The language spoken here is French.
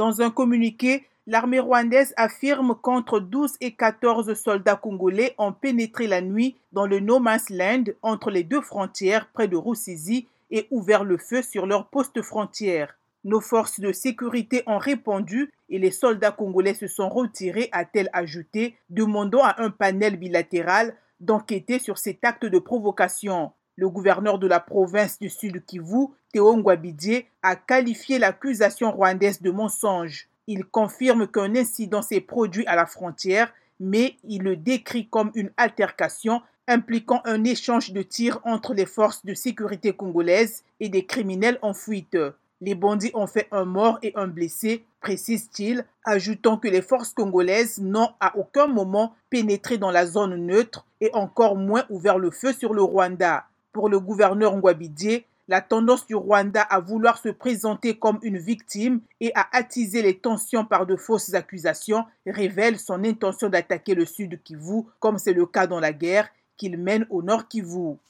Dans un communiqué, l'armée rwandaise affirme qu'entre 12 et 14 soldats congolais ont pénétré la nuit dans le No Man's Land entre les deux frontières près de Rusizi et ouvert le feu sur leur poste frontière. Nos forces de sécurité ont répondu et les soldats congolais se sont retirés, a-t-elle ajouté, demandant à un panel bilatéral d'enquêter sur cet acte de provocation. Le gouverneur de la province du Sud Kivu, Théo a qualifié l'accusation rwandaise de mensonge. Il confirme qu'un incident s'est produit à la frontière, mais il le décrit comme une altercation impliquant un échange de tirs entre les forces de sécurité congolaises et des criminels en fuite. Les bandits ont fait un mort et un blessé, précise-t-il, ajoutant que les forces congolaises n'ont à aucun moment pénétré dans la zone neutre et encore moins ouvert le feu sur le Rwanda. Pour le gouverneur Ngwabidie, la tendance du Rwanda à vouloir se présenter comme une victime et à attiser les tensions par de fausses accusations révèle son intention d'attaquer le sud Kivu, comme c'est le cas dans la guerre qu'il mène au nord Kivu.